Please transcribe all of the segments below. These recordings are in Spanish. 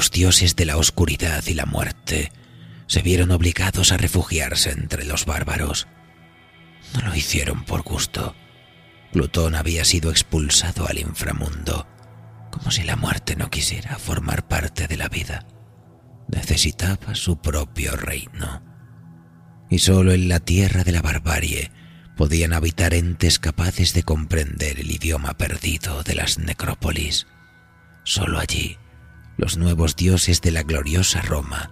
Los dioses de la oscuridad y la muerte se vieron obligados a refugiarse entre los bárbaros. No lo hicieron por gusto. Plutón había sido expulsado al inframundo, como si la muerte no quisiera formar parte de la vida. Necesitaba su propio reino. Y solo en la tierra de la barbarie podían habitar entes capaces de comprender el idioma perdido de las necrópolis. Solo allí, los nuevos dioses de la gloriosa Roma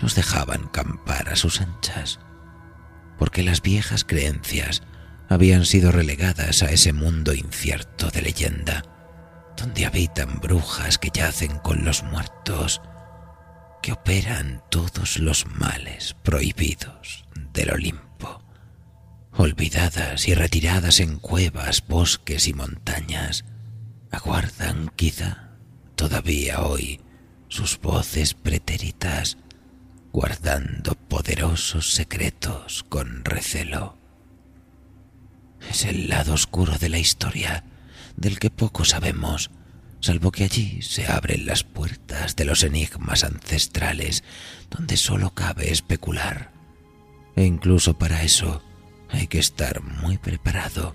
los dejaban campar a sus anchas, porque las viejas creencias habían sido relegadas a ese mundo incierto de leyenda, donde habitan brujas que yacen con los muertos, que operan todos los males prohibidos del Olimpo, olvidadas y retiradas en cuevas, bosques y montañas, aguardan quizá todavía hoy sus voces pretéritas, guardando poderosos secretos con recelo. Es el lado oscuro de la historia, del que poco sabemos, salvo que allí se abren las puertas de los enigmas ancestrales, donde solo cabe especular. E incluso para eso hay que estar muy preparado,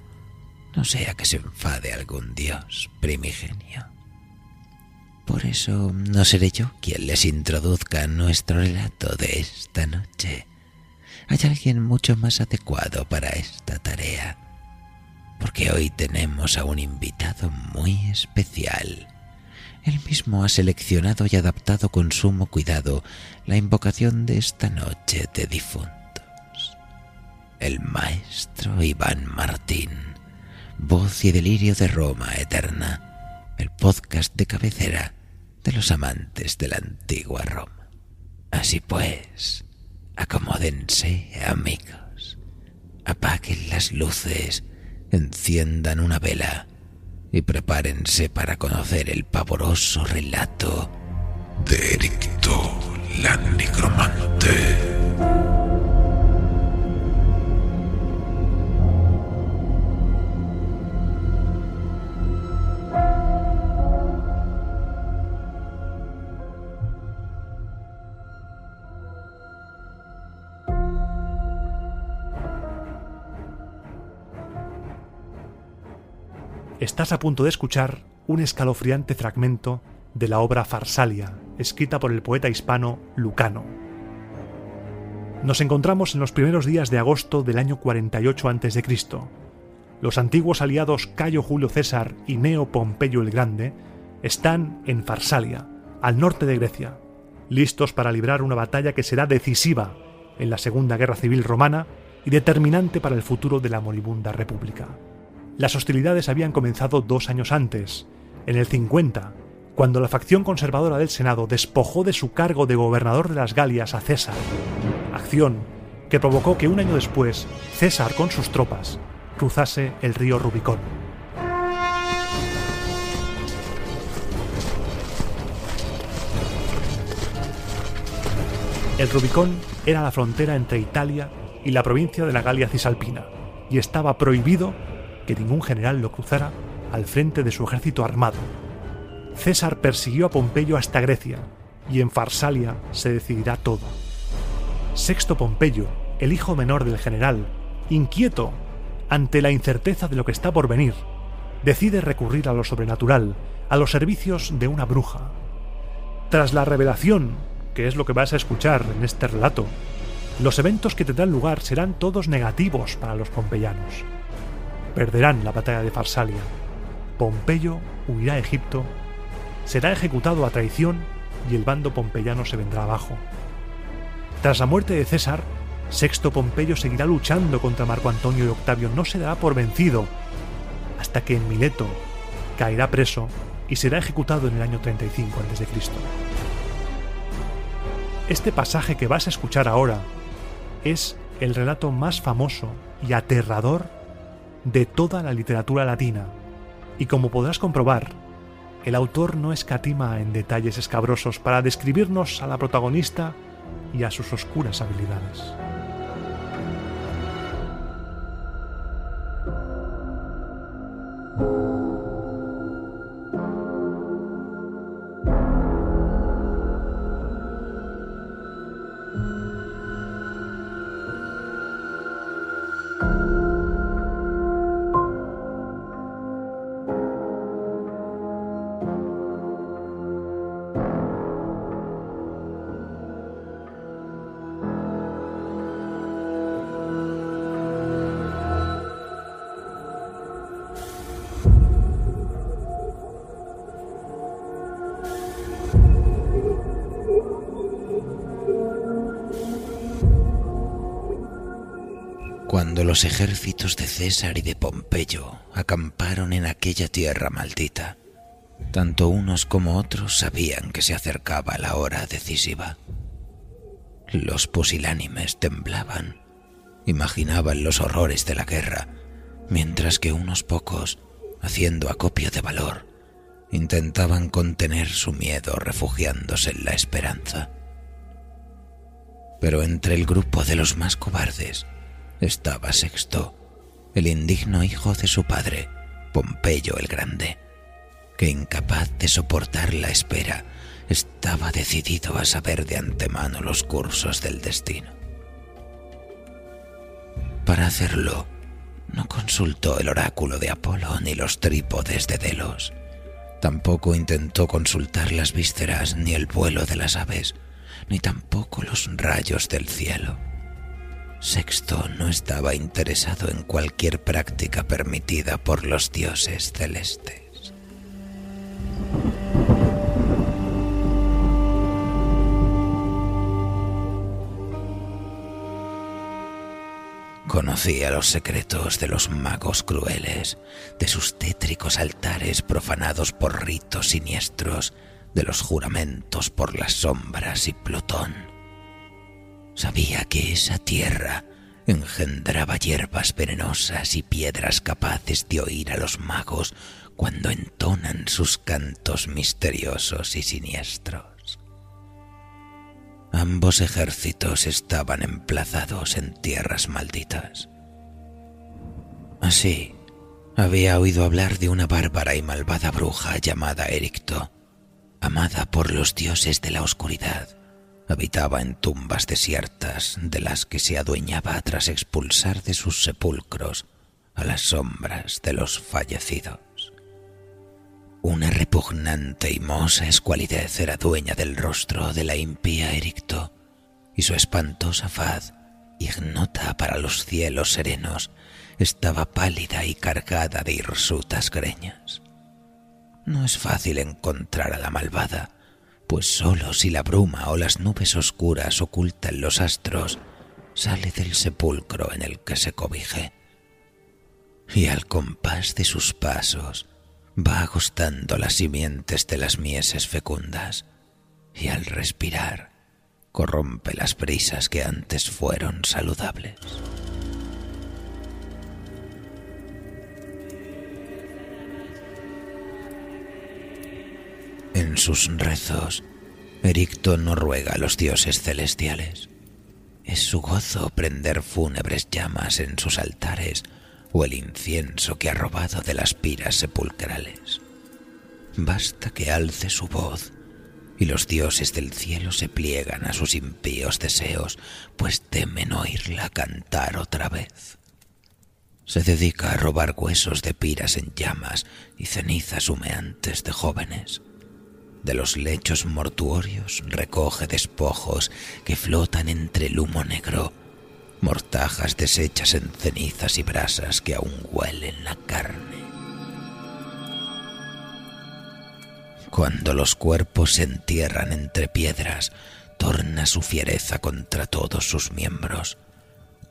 no sea que se enfade algún dios primigenio. Por eso no seré yo quien les introduzca nuestro relato de esta noche. Hay alguien mucho más adecuado para esta tarea, porque hoy tenemos a un invitado muy especial. Él mismo ha seleccionado y adaptado con sumo cuidado la invocación de esta noche de difuntos. El maestro Iván Martín, voz y delirio de Roma eterna el podcast de cabecera de los amantes de la antigua Roma. Así pues, acomódense, amigos, apaguen las luces, enciendan una vela y prepárense para conocer el pavoroso relato de Ericto Estás a punto de escuchar un escalofriante fragmento de la obra Farsalia, escrita por el poeta hispano Lucano. Nos encontramos en los primeros días de agosto del año 48 a.C. Los antiguos aliados Cayo Julio César y Neo Pompeyo el Grande están en Farsalia, al norte de Grecia, listos para librar una batalla que será decisiva en la Segunda Guerra Civil Romana y determinante para el futuro de la moribunda República. Las hostilidades habían comenzado dos años antes, en el 50, cuando la facción conservadora del Senado despojó de su cargo de gobernador de las Galias a César, acción que provocó que un año después César con sus tropas cruzase el río Rubicón. El Rubicón era la frontera entre Italia y la provincia de la Galia Cisalpina y estaba prohibido que ningún general lo cruzara al frente de su ejército armado. César persiguió a Pompeyo hasta Grecia, y en Farsalia se decidirá todo. Sexto Pompeyo, el hijo menor del general, inquieto ante la incerteza de lo que está por venir, decide recurrir a lo sobrenatural, a los servicios de una bruja. Tras la revelación, que es lo que vas a escuchar en este relato, los eventos que tendrán lugar serán todos negativos para los pompeyanos. Perderán la batalla de Farsalia. Pompeyo huirá a Egipto, será ejecutado a traición y el bando pompeyano se vendrá abajo. Tras la muerte de César, Sexto Pompeyo seguirá luchando contra Marco Antonio y Octavio, no se dará por vencido, hasta que en Mileto caerá preso y será ejecutado en el año 35 a.C. Este pasaje que vas a escuchar ahora es el relato más famoso y aterrador de toda la literatura latina, y como podrás comprobar, el autor no escatima en detalles escabrosos para describirnos a la protagonista y a sus oscuras habilidades. Cuando los ejércitos de César y de Pompeyo acamparon en aquella tierra maldita, tanto unos como otros sabían que se acercaba la hora decisiva. Los pusilánimes temblaban, imaginaban los horrores de la guerra, mientras que unos pocos, haciendo acopio de valor, intentaban contener su miedo refugiándose en la esperanza. Pero entre el grupo de los más cobardes estaba Sexto, el indigno hijo de su padre, Pompeyo el Grande, que incapaz de soportar la espera, estaba decidido a saber de antemano los cursos del destino. Para hacerlo, no consultó el oráculo de Apolo ni los trípodes de Delos. Tampoco intentó consultar las vísceras ni el vuelo de las aves, ni tampoco los rayos del cielo. Sexto no estaba interesado en cualquier práctica permitida por los dioses celestes. Conocía los secretos de los magos crueles, de sus tétricos altares profanados por ritos siniestros, de los juramentos por las sombras y Plutón. Sabía que esa tierra engendraba hierbas venenosas y piedras capaces de oír a los magos cuando entonan sus cantos misteriosos y siniestros. Ambos ejércitos estaban emplazados en tierras malditas. Así, había oído hablar de una bárbara y malvada bruja llamada Ericto, amada por los dioses de la oscuridad. Habitaba en tumbas desiertas de las que se adueñaba tras expulsar de sus sepulcros a las sombras de los fallecidos. Una repugnante y mosa escualidez era dueña del rostro de la impía Ericto, y su espantosa faz, ignota para los cielos serenos, estaba pálida y cargada de hirsutas greñas. No es fácil encontrar a la malvada, pues sólo si la bruma o las nubes oscuras ocultan los astros, sale del sepulcro en el que se cobije. Y al compás de sus pasos, va agostando las simientes de las mieses fecundas y al respirar corrompe las brisas que antes fueron saludables. Sus rezos, Ericto no ruega a los dioses celestiales. Es su gozo prender fúnebres llamas en sus altares o el incienso que ha robado de las piras sepulcrales. Basta que alce su voz y los dioses del cielo se pliegan a sus impíos deseos, pues temen oírla cantar otra vez. Se dedica a robar huesos de piras en llamas y cenizas humeantes de jóvenes. De los lechos mortuorios recoge despojos que flotan entre el humo negro, mortajas deshechas en cenizas y brasas que aún huelen la carne. Cuando los cuerpos se entierran entre piedras, torna su fiereza contra todos sus miembros.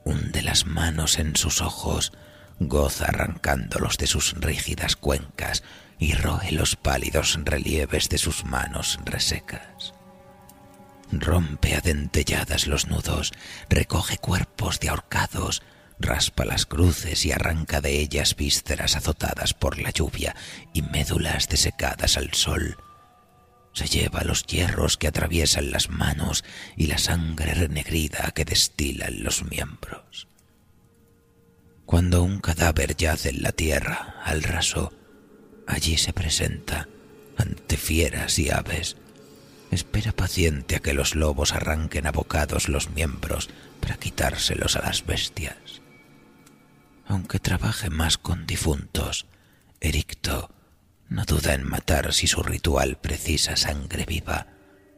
Hunde las manos en sus ojos, goza arrancándolos de sus rígidas cuencas y roe los pálidos relieves de sus manos resecas. Rompe a dentelladas los nudos, recoge cuerpos de ahorcados, raspa las cruces y arranca de ellas vísceras azotadas por la lluvia y médulas desecadas al sol. Se lleva los hierros que atraviesan las manos y la sangre renegrida que destilan los miembros. Cuando un cadáver yace en la tierra, al raso, allí se presenta, ante fieras y aves. Espera paciente a que los lobos arranquen abocados los miembros para quitárselos a las bestias. Aunque trabaje más con difuntos, Ericto no duda en matar si su ritual precisa sangre viva,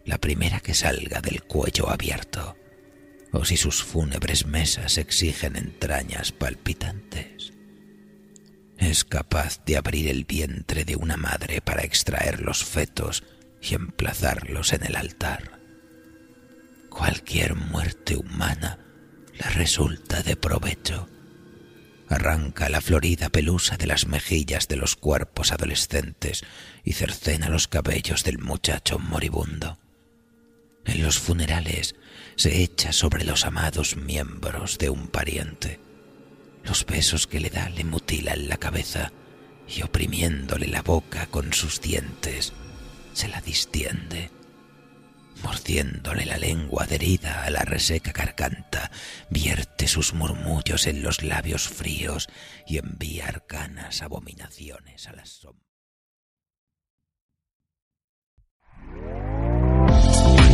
la primera que salga del cuello abierto o si sus fúnebres mesas exigen entrañas palpitantes. Es capaz de abrir el vientre de una madre para extraer los fetos y emplazarlos en el altar. Cualquier muerte humana le resulta de provecho. Arranca la florida pelusa de las mejillas de los cuerpos adolescentes y cercena los cabellos del muchacho moribundo. En los funerales se echa sobre los amados miembros de un pariente. Los besos que le da le mutilan la cabeza y oprimiéndole la boca con sus dientes, se la distiende. Mordiéndole la lengua adherida a la reseca garganta, vierte sus murmullos en los labios fríos y envía arcanas abominaciones a las sombras.